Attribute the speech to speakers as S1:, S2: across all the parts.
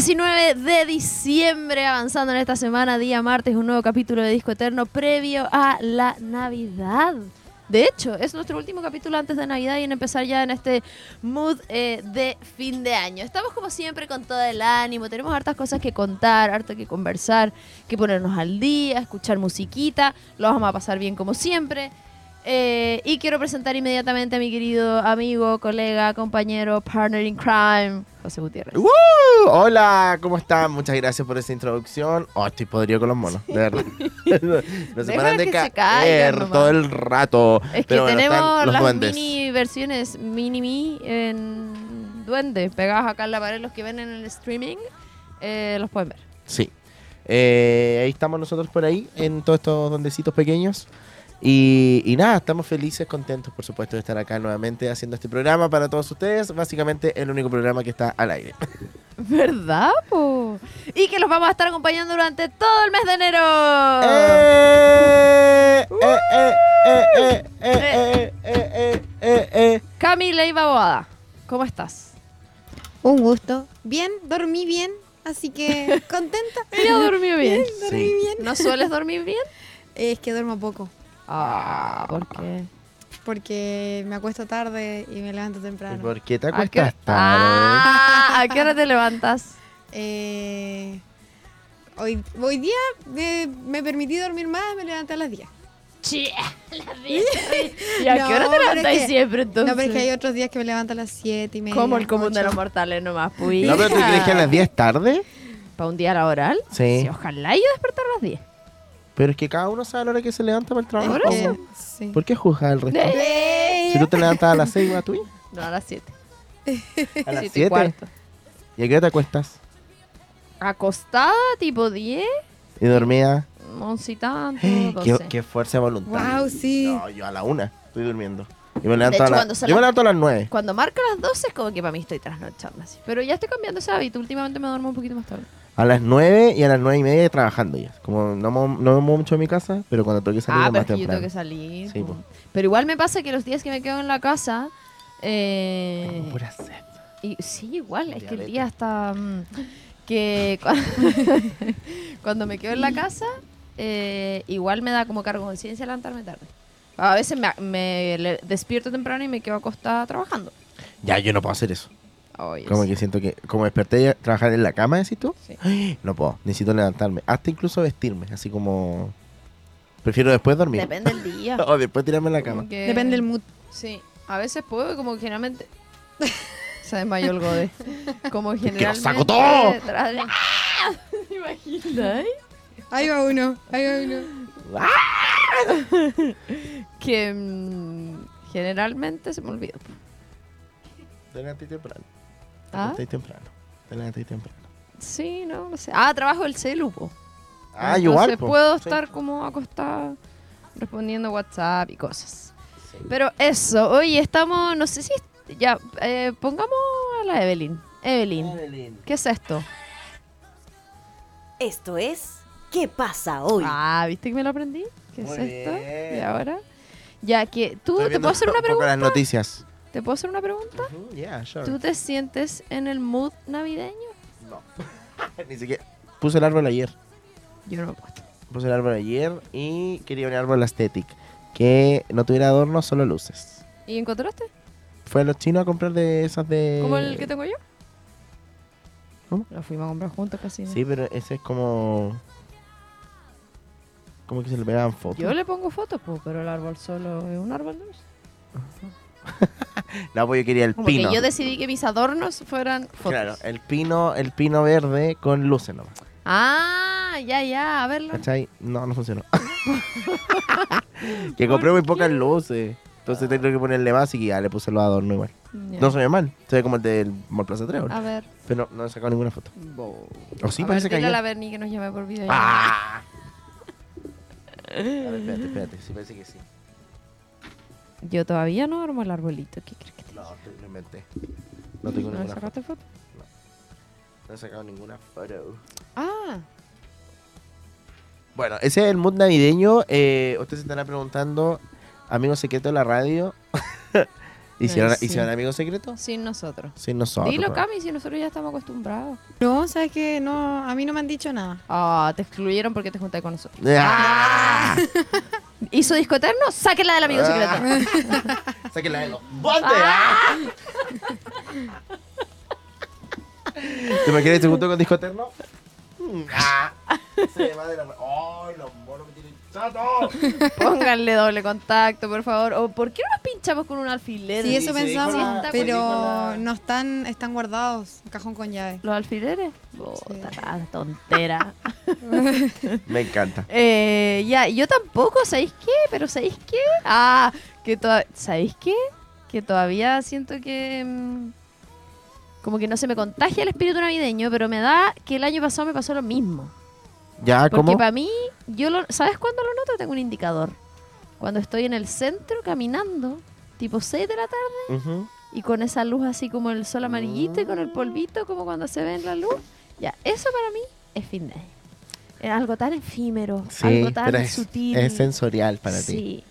S1: 19 de diciembre, avanzando en esta semana, día martes, un nuevo capítulo de Disco Eterno previo a la Navidad. De hecho, es nuestro último capítulo antes de Navidad y en empezar ya en este mood eh, de fin de año. Estamos como siempre con todo el ánimo, tenemos hartas cosas que contar, harto que conversar, que ponernos al día, escuchar musiquita, lo vamos a pasar bien como siempre. Eh, y quiero presentar inmediatamente a mi querido amigo, colega, compañero, partner in crime, José Gutiérrez.
S2: ¡Woo! Hola, ¿cómo están? Muchas gracias por esa introducción. Oh, estoy podrido con los monos, de verdad. no se paran de caer
S1: caigan
S2: todo el rato.
S1: Es que
S2: Pero bueno,
S1: tenemos las
S2: duendes.
S1: mini versiones mini mi en duende pegadas acá en la pared. Los que ven en el streaming eh, los pueden ver.
S2: Sí. Eh, ahí estamos nosotros por ahí, en todos estos duendecitos pequeños. Y, y, nada, estamos felices, contentos, por supuesto, de estar acá nuevamente haciendo este programa para todos ustedes. Básicamente, el único programa que está al aire.
S1: ¿Verdad, po? Y que los vamos a estar acompañando durante todo el mes de enero.
S2: Eh, eh, eh,
S1: Camila y Baboada, ¿cómo estás?
S3: Un gusto. Bien, dormí bien, así que contenta.
S1: Yo dormí bien.
S3: bien dormí
S2: sí.
S3: bien.
S1: ¿No sueles dormir bien?
S3: Es que duermo poco.
S1: Ah, ¿por qué?
S3: porque me acuesto tarde y me levanto
S2: ¿Y
S3: temprano.
S2: por qué te
S1: ¿A qué,
S2: acuestas tarde?
S1: Ah, ¿A qué hora te levantas?
S3: Eh, hoy, hoy día me, me permití dormir más, me levanté a las 10.
S1: Che, las 10. ¿Y a qué hora te levantáis
S3: que-
S1: siempre entonces?
S3: No, pero es que hay otros días que me levanto a las 7 y media.
S1: Como el común de los mortales nomás, pues.
S2: ¿No, pero tú crees que a las 10 es tarde?
S1: ¿Para un día laboral?
S2: Sí.
S1: ojalá yo despertar a las 10.
S2: Pero es que cada uno sabe a la hora que se levanta para el trabajo.
S1: Por eso.
S3: Eh, sí.
S2: ¿Por qué juzgas al resto?
S1: Eh.
S2: Si tú te levantas a las 6, ¿va tú?
S1: No, a las 7.
S2: A las
S1: Siete y
S2: 7.
S1: cuarto.
S2: ¿Y a qué hora te acuestas?
S1: Acostada, tipo 10,
S2: ¿Y dormida?
S1: 11 y tanto,
S2: ¿Qué,
S1: 12.
S2: qué fuerza de voluntad.
S3: Wow, sí.
S2: No, yo a la 1 estoy durmiendo. Y me levanto
S1: hecho,
S2: a la- yo me
S1: las-
S2: levanto a las 9.
S1: Cuando marca las 12 es como que para mí estoy trasnochando así. Pero ya estoy cambiando ese hábito. Últimamente me duermo un poquito más tarde.
S2: A las 9 y a las 9 y media trabajando ya. Como no, no me muevo mucho en mi casa, pero cuando tengo que salir
S1: ah,
S2: es
S1: pero
S2: más
S1: es que yo tengo
S2: temprano.
S1: que salir.
S2: Sí,
S1: po. Pero igual me pasa que los días que me quedo en la casa... Eh,
S2: pura sed.
S1: Y sí, igual, es que el día está... mm, que cua- cuando me quedo en la casa, eh, igual me da como cargo conciencia levantarme tarde. A veces me, me despierto temprano y me quedo acostada trabajando.
S2: Ya, yo no puedo hacer eso.
S1: Ay,
S2: Como
S1: sí.
S2: que siento que, como desperté a trabajar en la cama, decís tú,
S1: Sí.
S2: no puedo, necesito levantarme. Hasta incluso vestirme, así como... Prefiero después dormir.
S1: Depende del día.
S2: o después tirarme en la cama.
S1: que-
S3: Depende del mood.
S1: Sí, a veces puedo, como que generalmente... Se desmayó el gode. Como
S2: que lo
S1: generalmente...
S2: saco todo.
S1: ¡Ah! ¿Te imaginas?
S3: Ahí va uno, ahí va uno.
S1: Que mm, generalmente se me olvida.
S2: Te levanté temprano. Te
S1: ¿Ah?
S2: levanté temprano. Te temprano.
S1: Sí, no, no sé. Ah, trabajo el celu, po.
S2: Ah,
S1: Entonces
S2: igual. po.
S1: puedo
S2: Sí.
S1: estar como acostada respondiendo WhatsApp y cosas. Pero eso, oye, estamos, no sé si... Ya, eh, pongamos a la Evelyn. Evelyn,
S2: Evelyn.
S1: ¿qué es esto?
S4: Esto es ¿Qué pasa hoy?
S1: Ah, ¿viste que me lo aprendí? ¿Qué
S2: Muy
S1: es esto?
S2: bien.
S1: Y ahora... Ya que tú,
S2: Estoy
S1: ¿te puedo hacer una
S2: un poco
S1: pregunta?
S2: las noticias.
S1: ¿Te puedo hacer una pregunta?
S2: Ujú, yeah, sure.
S1: ¿Tú te sientes en el mood navideño?
S2: No. Ni siquiera. Puse el árbol ayer.
S1: Yo no lo he puesto.
S2: Puse el árbol ayer y quería un árbol aesthetic. Que no tuviera adornos, solo luces.
S1: ¿Y encontraste?
S2: Fue a los chinos a comprar de esas de.
S1: ¿Como el que tengo yo?
S2: ¿Cómo?
S1: Lo fuimos a comprar juntos casi. ¿no?
S2: Sí, pero ese es como. Como que se le pegaban fotos.
S1: Yo le pongo fotos, po, pero el árbol solo es un árbol de luz.
S2: No, pues yo quería el
S1: Como
S2: pino.
S1: que yo decidí que mis adornos fueran fotos.
S2: Claro, el pino, el pino verde con luces nomás.
S1: Ah, ya, ya, a verlo.
S2: ¿Cachai? No, no funcionó. que compré muy pocas luces. Entonces tengo que ponerle más y ya le puse los adornos igual.
S1: Ya.
S2: No se ve mal. Se ve como el del Mall Plaza Trébol.
S1: A ver.
S2: Pero no, no he sacado ninguna foto. O sí,
S1: a
S2: parece
S1: ver,
S2: que
S1: dile a la Berni que nos llame por video.
S2: ¡Ah! A ver, espérate, espérate. Sí, parece que sí.
S1: Yo todavía no armo el arbolito. ¿Qué crees que te
S2: No, lo inventé. No tengo
S1: ¿No
S2: ninguna foto.
S1: sacaste foto?
S2: No he sacado ninguna foto.
S1: Ah,
S2: Bueno, ese es el mood navideño. Eh, usted se estará preguntando, amigo secreto de la radio, ¿Hicieron,
S1: sí.
S2: ¿Hicieron amigos secretos?
S1: Sin nosotros.
S2: Sin nosotros.
S1: Dilo. Cami, si nosotros ya estamos acostumbrados.
S3: No, sabes que no, a mí no me han dicho nada.
S1: Ah, te excluyeron porque te juntaste con nosotros.
S2: ¡Ah!
S1: ¿Hizo disco eterno? Sáquenla del amigo secreto.
S2: Sáquenla de los botes. ¡Ah! ¿Te imaginas que se juntó con Disco Eterno? Mm, ¡Ah! Se va de la... ¡Ay, los chato!
S1: Pónganle doble contacto, por favor. ¿O por qué no nos pinchamos con un alfiler?
S3: Sí, eso
S2: sí,
S3: pensamos,
S2: la-
S3: pero
S2: la-
S3: no están, están guardados, cajón con llave.
S1: ¿Los alfileres? Puta, la tontera.
S2: Me encanta.
S1: Eh, ya, yo tampoco, ¿sabéis qué? Pero ¿sabéis qué? Ah, que todavía... ¿Sabéis qué? Que todavía siento que... mm, como que no se me contagia el espíritu navideño, pero me da que el año pasado me pasó lo mismo.
S2: ¿Ya?
S1: Porque
S2: ¿Cómo?
S1: para mí, yo lo, ¿sabes cuándo lo noto? Tengo un indicador. Cuando estoy en el centro caminando, tipo 6 de la tarde, y con esa luz así como el sol amarillito y con el polvito como cuando se ve en la luz. Ya, eso para mí es fin de año. Es algo tan efímero,
S2: Sí,
S1: algo tan
S2: pero es,
S1: sutil.
S2: es sensorial para ti.
S1: Sí.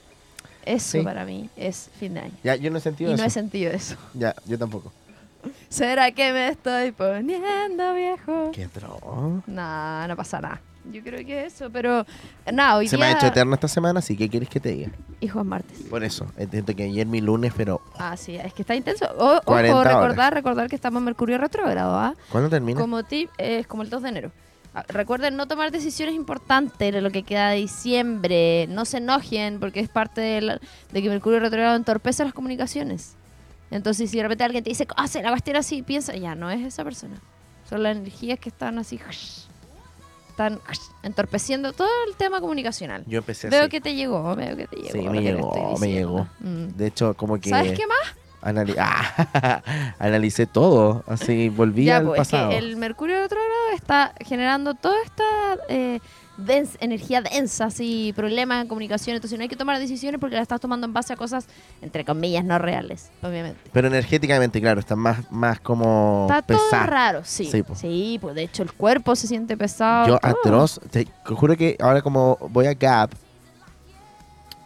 S1: Eso
S2: Sí.
S1: para mí es fin de año.
S2: Ya, yo no he
S1: Y
S2: sentido
S1: no
S2: eso.
S1: he sentido eso.
S2: Ya, yo tampoco.
S1: ¿Será que me estoy poniendo viejo?
S2: ¿Qué.
S1: No, no pasa nada. Yo creo que eso, pero nada, hoy
S2: Se
S1: día...
S2: me ha hecho eterno esta semana, así que quieres que te diga.
S1: Hijo es martes.
S2: Por eso, entiendo que ayer mi lunes, pero
S1: Ah, sí, es que está intenso. O-
S2: 40
S1: ojo,
S2: horas.
S1: recordar, recordar que estamos en Mercurio retrógrado, ¿ah?
S2: ¿cuándo termina?
S1: Como tip, es como el 2 de enero. Ah, Recuerden no tomar decisiones importantes en lo que queda de diciembre. No se enojen porque es parte de, la- de que Mercurio retrógrado entorpece las comunicaciones. Entonces, si de repente alguien te dice, hace la cuestión así, piensa, ya no es esa persona. Son las energías que están así, están entorpeciendo todo el tema comunicacional.
S2: Yo empecé
S1: Veo
S2: así.
S1: que te llegó, veo que te llegó.
S2: Sí, me llegó, me llegó.
S1: Mm.
S2: De hecho, como que
S1: ¿Sabes qué más?
S2: anali- Ah, analicé todo, así volví
S1: Ya,
S2: al
S1: pues, es
S2: pasado.
S1: que el Mercurio retrógrado está generando toda esta eh, dens- energía densa, así, problemas en comunicación. Entonces no hay que tomar decisiones porque la estás tomando en base a cosas, entre comillas, no reales, obviamente.
S2: Pero energéticamente, claro, está más, más como
S1: Está todo raro, sí.
S2: Sí,
S1: pues de hecho el cuerpo se siente pesado.
S2: Yo
S1: todo.
S2: atroz, te juro que ahora como voy a Gap,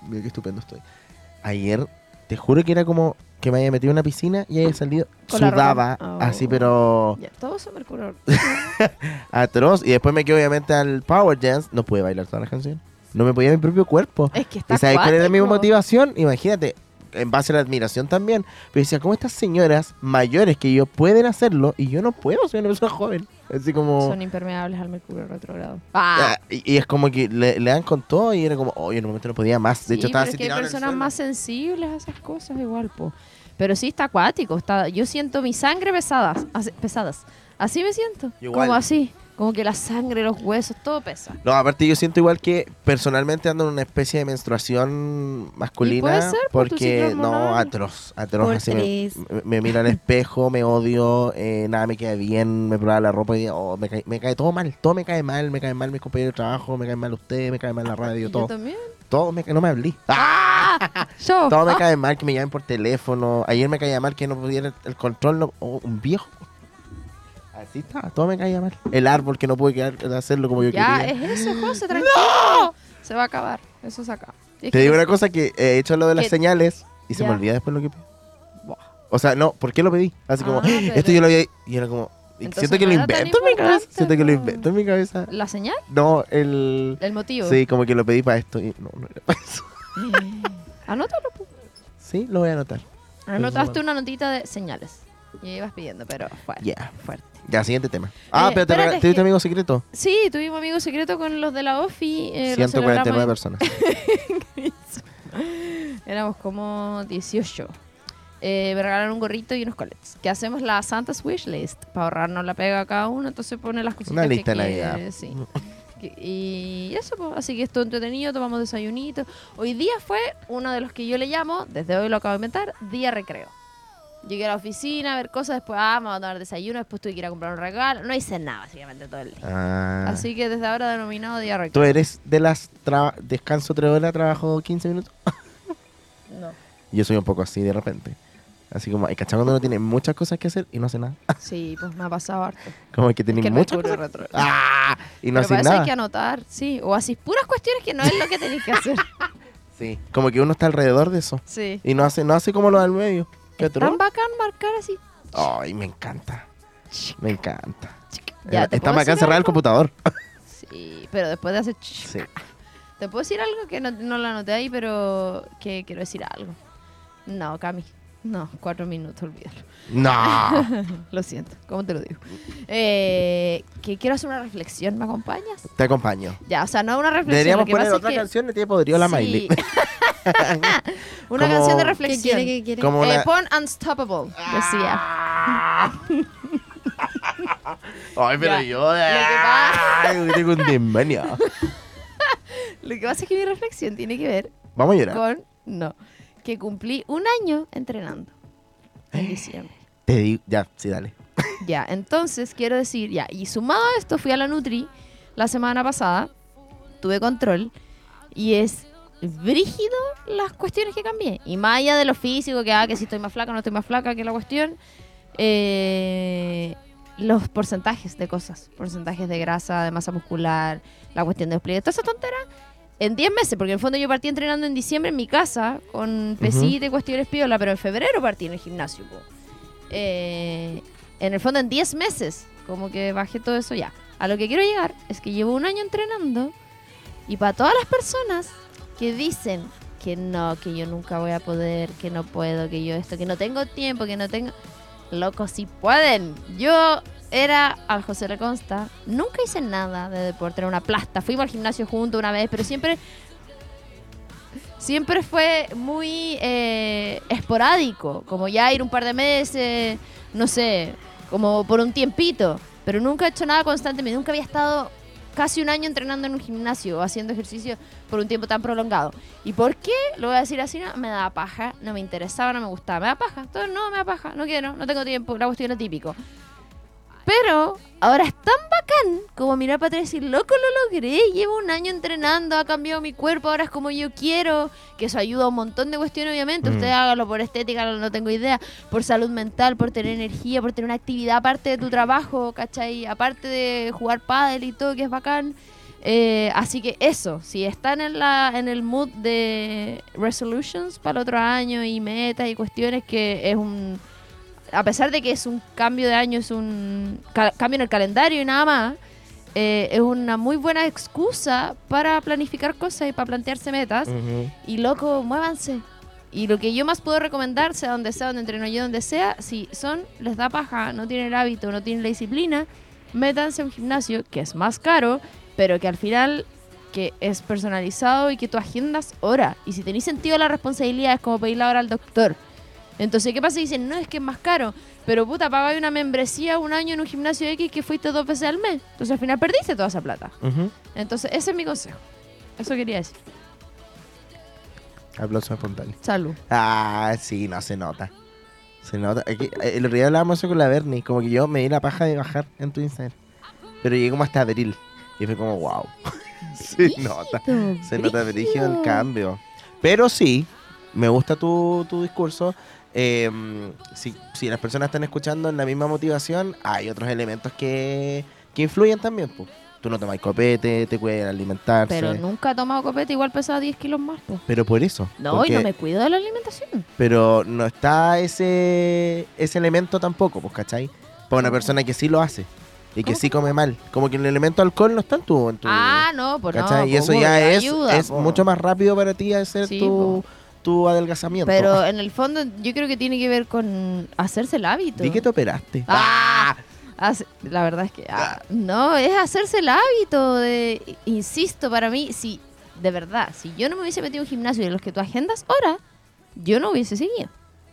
S2: mira qué estupendo estoy. Ayer, te juro que era como que me haya metido en una piscina y haya salido,
S1: Con la ropa-
S2: sudaba,
S1: Oh.
S2: así pero
S1: Ya, todo eso Mercurio.
S2: atroz. Y después me quedé obviamente al Power Dance, no pude bailar todas las canciones. No me podía mi propio cuerpo.
S1: es que está
S2: ¿Y sabes cuál era mi
S1: acuático.
S2: motivación? Imagínate, en base a la admiración también. Pero decía, ¿cómo estas señoras mayores que yo pueden hacerlo y yo no puedo? Soy una persona joven. Así como...
S1: Son impermeables al Mercurio retrógrado. Ah,
S2: y, y es como que le, le dan con todo y era como, oye, en un momento no podía más. De
S1: Sí,
S2: hecho, estaba
S1: pero
S2: así
S1: es que hay personas más sensibles a esas cosas igual, po. Pero sí está acuático, está, yo siento mi sangre pesadas, así- pesadas. Así me siento,
S2: Igual.
S1: como así, como que la sangre, los huesos, todo pesa.
S2: No, aparte yo siento igual que personalmente ando en una especie de menstruación masculina.
S1: puede ser por tu
S2: porque no, atroz, atroz.
S3: Por
S2: así me, miro al espejo, me odio, eh, nada me queda bien, me prueba la ropa y digo, oh, me, cae, me cae todo mal, todo me cae mal, me caen mal mis compañeros de trabajo, me caen mal ustedes, me cae mal la radio,
S1: Y yo
S2: todo.
S1: también.
S2: Todo me cae, no me hablé. ¡Ah!
S1: Yo.
S2: Todo me
S1: Ah,
S2: cae mal que me llamen por teléfono. Ayer me caía mal que no pudiera el, el control, no, oh, un viejo. Así está, todo me caía mal. El árbol que no pude quedar, hacerlo como yo
S1: ya,
S2: quería.
S1: es eso, José, tranquilo. Se va a acabar, eso se acaba. Es
S2: Te digo
S1: no
S2: una cosa que he hecho lo de las señales y se
S1: Ya.
S2: me olvida después lo que pedí.
S1: Buah.
S2: O sea, no, ¿por qué lo pedí? Así como,
S1: Ah, pero-
S2: esto yo lo había... Y era como,
S1: Entonces
S2: siento que
S1: no
S2: lo invento en mi cabeza. Siento que lo
S1: no.
S2: invento en mi cabeza.
S1: ¿La señal?
S2: No, el...
S1: El motivo.
S2: Sí, como que lo pedí para esto. Y no, no era para eso.
S1: Eh, Anótalo, po.
S2: Sí, lo voy a anotar.
S1: Anotaste una notita de señales. Y ibas pidiendo, pero fuerte.
S2: Ya.
S1: fuerte.
S2: Ya, siguiente tema. Ah,
S1: Eh,
S2: pero te,
S1: espérate,
S2: rega-
S1: es
S2: te diste
S1: que-
S2: amigo secreto.
S1: Sí, tuvimos amigo secreto con los de la OFI. eh, lo
S2: 149
S1: celebramos
S2: personas.
S1: en- Éramos como 18. Eh, me regalaron un gorrito y unos colets. Que hacemos la Santa's Wishlist para ahorrarnos la pega a cada uno. Entonces pone las cositas
S2: Una lista
S1: que
S2: de
S1: quiere,
S2: Navidad.
S1: Sí. Que- Y eso, pues, así que estuvo entretenido, tomamos desayunito. Hoy día fue uno de los que yo le llamo, desde hoy lo acabo de inventar, día recreo. Llegué a la oficina a ver cosas, después, ah, me voy a tomar desayuno, después tuve que ir a comprar un regalo. No hice nada, básicamente, todo el día.
S2: Ah.
S1: Así que desde ahora denominado día recreo.
S2: ¿Tú eres de las descanso 3 horas, trabajo 15 minutos?
S1: No.
S2: Yo soy un poco así de repente. Así como, hay cachado cuando uno tiene muchas cosas que hacer y no hace nada.
S1: Sí, pues me ha pasado harto.
S2: Como que
S1: Es
S2: tenés
S1: que el
S2: muchas cosas.
S1: retro-
S2: ¡Ah! Y no haces
S1: eso hay
S2: nada.
S1: que anotar, sí. O así puras cuestiones que no es lo que tenéis que hacer.
S2: Sí. Como que uno está alrededor de eso.
S1: Sí.
S2: Y no hace, no hace como lo del medio.
S1: Tan bacán marcar así.
S2: Ay, me encanta. Me encanta.
S1: Ya,
S2: Eh,
S1: ¿te
S2: Está
S1: puedo
S2: bacán
S1: decir
S2: cerrar el
S1: algo?
S2: computador.
S1: Sí, pero después de hacer...
S2: Sí.
S1: Te puedo decir algo que no, no lo anoté ahí, pero que quiero decir algo. No, Cami. No, cuatro minutos, olvídalo.
S2: No.
S1: Lo siento, ¿cómo te lo digo? Eh, que quiero hacer una reflexión, ¿me acompañas?
S2: Te acompaño.
S1: Ya, o sea, no una reflexión.
S2: Deberíamos poner otra
S1: que-
S2: canción de Tía Podrido la
S1: Sí.
S2: Miley.
S1: una
S2: Como-
S1: canción de
S3: ¿Qué
S1: reflexión.
S3: quiere? ¿Qué quiere?
S2: Como
S1: Eh,
S2: una...
S1: pon Unstoppable, decía.
S2: Ay, pero
S1: Ya.
S2: yo...
S1: pasa-
S2: Ay, tengo un demonio.
S1: Lo que pasa es que mi reflexión tiene que ver
S2: Vamos a llorar.
S1: con. No. Que cumplí un año entrenando.
S2: Eh.
S1: En diciembre.
S2: Te digo... Ya, sí, dale.
S1: Ya, entonces quiero decir, ya, y sumado a esto, fui a la Nutri la semana pasada, tuve control, y es brígido las cuestiones que cambié. Y más allá de lo físico, que, ah, que si estoy más flaca, no estoy más flaca, que la cuestión, eh, los porcentajes de cosas, porcentajes de grasa, de masa muscular, la cuestión de despliegue, toda esa tontera, en 10 meses, porque en el fondo yo partí entrenando en diciembre en mi casa, con pesita y cuestiones piola, pero en febrero partí en el gimnasio. Eh, en el fondo en 10 meses, como que bajé todo eso ya. A lo que quiero llegar es que llevo un año entrenando y para todas las personas que dicen que no, que yo nunca voy a poder, que no puedo, que yo esto, que no tengo tiempo, que no tengo... Locos, si pueden. Yo era al José Le Consta, nunca hice nada de deporte, era una plasta. Fuimos al gimnasio juntos una vez, pero siempre siempre fue muy eh, esporádico, como ya ir un par de meses, no sé, como por un tiempito, pero nunca he hecho nada constantemente, nunca había estado casi un año entrenando en un gimnasio o haciendo ejercicio por un tiempo tan prolongado. ¿Y por qué? Lo voy a decir así, me daba paja, no me interesaba, no me gustaba, me da paja, entonces no, me da paja, no quiero, no tengo tiempo, la cuestión es típico. Pero ahora es tan bacán como mirar para atrás y decir, loco, lo logré, llevo un año entrenando, ha cambiado mi cuerpo, ahora es como yo quiero, que eso ayuda a un montón de cuestiones, obviamente.
S2: Mm.
S1: Usted hágalo por estética, no tengo idea, por salud mental, por tener energía, por tener una actividad aparte de tu trabajo, ¿cachai? Aparte de jugar pádel y todo, que es bacán. Eh, así que eso, si están en, la, en el mood de resolutions para el otro año y metas y cuestiones, que es un a pesar de que es un cambio de año, es un ca- cambio en el calendario y nada más, eh, es una muy buena excusa para planificar cosas y para plantearse metas. Y loco, muévanse. Y lo que yo más puedo recomendar, sea donde sea, donde entreno yo, donde sea, si son, les da paja, no tienen el hábito, no tienen la disciplina, métanse a un gimnasio que es más caro, pero que al final que es personalizado y que tú agendas hora. Y si tenéis sentido la responsabilidad es como pedir la hora al doctor. Entonces, ¿qué pasa? Y dicen, no, es que es más caro. Pero puta, pagáis una membresía un año en un gimnasio X que fuiste dos veces al mes. Entonces al final perdiste toda esa plata. Entonces, ese es mi consejo. Eso quería decir.
S2: Aplausos espontáneos.
S1: Salud.
S2: Ah, sí, no, se nota. Se nota. Eh, el otro día hablábamos eso con la Bernie. Como que yo me di la paja de bajar en tu Instagram. Pero llegué como hasta abril. Y fue como, wow. se nota. Se nota brígido el cambio. Pero sí, me gusta tu, tu discurso. Eh, si, si las personas están escuchando en la misma motivación, hay otros elementos que, que influyen también. pues. Tú no tomas copete, te cuidas alimentarse.
S1: Pero nunca he tomado copete, igual pesaba 10 kilos más. po.
S2: Pero por eso.
S1: No, y no me cuido de la alimentación.
S2: Pero no está ese, ese elemento tampoco, pues, ¿cachai? Para una persona que sí lo hace y que sí come mal. Como que el elemento alcohol no está en tu. En tu
S1: Ah, no, pues no.
S2: ¿cachai? y
S1: po,
S2: eso ya es,
S1: ayuda,
S2: es
S1: po.
S2: mucho más rápido para ti hacer
S1: Sí,
S2: tu, tu adelgazamiento.
S1: Pero en el fondo yo creo que tiene que ver con hacerse el hábito.
S2: Di que te operaste.
S1: Ah, hace- la verdad es que ah, no, es hacerse el hábito de, insisto, para mí, si de verdad, si yo no me hubiese metido en un gimnasio de los que tú agendas ahora, yo no hubiese seguido.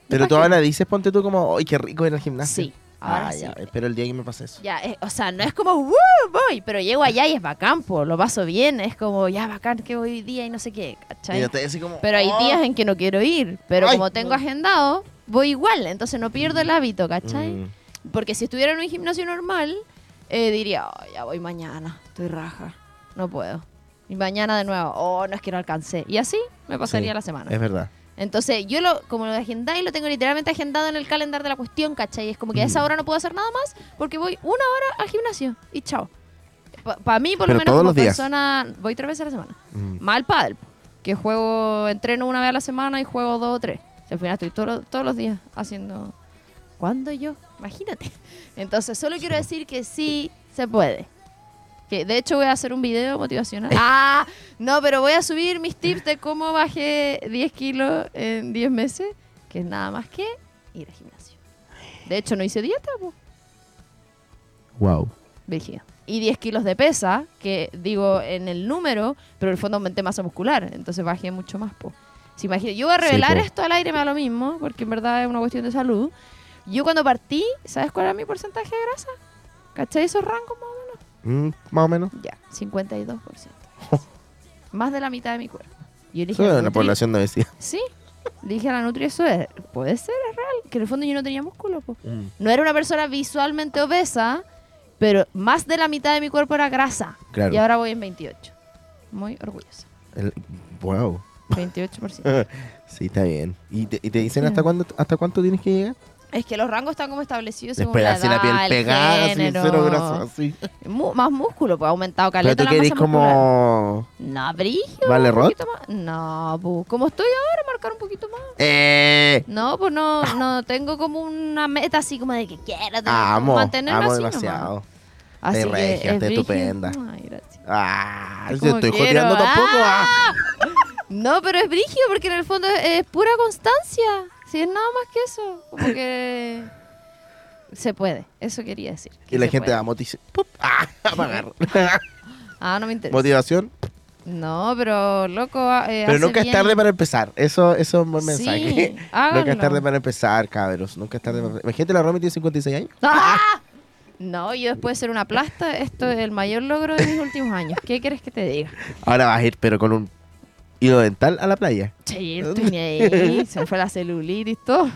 S2: Pero tú ahora dices, ponte tú como, ¡ay, qué rico ir al gimnasio!
S1: Sí, ahora
S2: ah,
S1: sí.
S2: ya, espero el día que me pase eso.
S1: Ya, eh, o sea, no es como, ¡Woo! voy, pero llego allá y es bacán, po, lo paso bien, es como, ya, bacán que voy hoy día y no sé qué, ¿cachai?
S2: como,
S1: Pero hay
S2: "Oh".
S1: días en que no quiero ir, pero
S2: Ay,
S1: como tengo
S2: no.
S1: agendado, voy igual, entonces no pierdo el hábito, ¿cachai?
S2: Mm.
S1: Porque si estuviera en un gimnasio normal, eh, diría, "Oh, ya voy mañana, estoy raja, no puedo. Y mañana de nuevo, oh, no es que no alcancé. Y así me pasaría
S2: Sí,
S1: la semana.
S2: Es verdad.
S1: Entonces, yo lo, como lo agendáis, lo tengo literalmente agendado en el calendario de la cuestión, ¿cachai? Es como que a esa
S2: Mm.
S1: hora no puedo hacer nada más porque voy una hora al gimnasio y chao. Para mí, por lo menos, como
S2: días.
S1: persona, voy tres veces a la semana.
S2: Mm.
S1: Más el pádel, que juego, entreno una vez a la semana y juego dos o tres. Al final estoy todo- todos los días haciendo... ¿Cuándo yo? Imagínate. Entonces, solo quiero decir que sí se puede. Que de hecho voy a hacer un video motivacional. ¡Ah! No, pero voy a subir mis tips de cómo bajé 10 kilos en 10 meses, que es nada más que ir al gimnasio. De hecho, no hice dieta, pues.
S2: Wow.
S1: Brígido. Y 10 kilos de pesa, que digo en el número, pero en el fondo aumenté masa muscular, entonces bajé mucho más. Po. Si imagina, yo voy a revelar
S2: po.
S1: esto al aire, me da lo mismo, porque en verdad es una cuestión de salud. Yo cuando partí, ¿sabes cuál era mi porcentaje de grasa? ¿Cachai esos rangos menos?
S2: Mm, más o menos.
S1: Ya, 52%. más de la mitad de mi cuerpo. Yo dije
S2: Eso es
S1: la
S2: una población de obesidad.
S1: Sí, le dije a la Nutri, eso es, puede ser, es real, que en el fondo yo no tenía músculo. Po.
S2: Mm.
S1: No era una persona visualmente obesa, pero más de la mitad de mi cuerpo era grasa.
S2: Claro.
S1: Y ahora voy en 28. Muy orgullosa.
S2: El- wow.
S1: 28%.
S2: Sí, está bien. ¿Y te, y te dicen hasta cuándo, hasta cuánto tienes que llegar?
S1: Es que los rangos están como establecidos según
S2: Después
S1: la
S2: así la piel
S1: edad, el
S2: pegada, así
S1: género.
S2: cero grasa, así.
S1: Mu- más músculo, pues ha aumentado
S2: Pero
S1: caleta
S2: tú
S1: la
S2: querés
S1: masa
S2: como...
S1: No, brillo.
S2: ¿Vale
S1: más. No, pues como estoy ahora, marcar un poquito más.
S2: Eh,
S1: No, pues no, no tengo como una meta así como de que quiero tener,
S2: amo,
S1: mantenerme
S2: amo
S1: así nomás.
S2: demasiado.
S1: Así
S2: Estás
S1: que
S2: regia,
S1: es brígido.
S2: estupenda.
S1: Ay, gracias.
S2: Ah,
S1: Es
S2: yo estoy
S1: quiero.
S2: joteando tampoco. ah.
S1: ¡Ah! No, pero es brígido porque en el fondo es, es pura constancia. Si es nada más que eso. Como que se puede. Eso quería decir. que
S2: Y la
S1: se
S2: gente
S1: puede.
S2: va motivación. Ah, apagar.
S1: Ah, no me interesa.
S2: Motivación.
S1: No, pero loco. eh,
S2: Pero
S1: hace
S2: nunca es
S1: bien.
S2: tarde para empezar. Eso, eso es un buen
S1: Sí,
S2: mensaje. nunca
S1: háganlo.
S2: es tarde para empezar, cabros. Nunca es tarde para Imagínate, la Romy tiene 56 años.
S1: ¡Ah! No, yo después de ser una plasta, esto es el mayor logro de mis últimos años. ¿Qué quieres que te diga?
S2: Ahora vas a ir, pero con un hilo dental a la playa.
S1: Sí, ahí. Se me fue la celulitis y todo.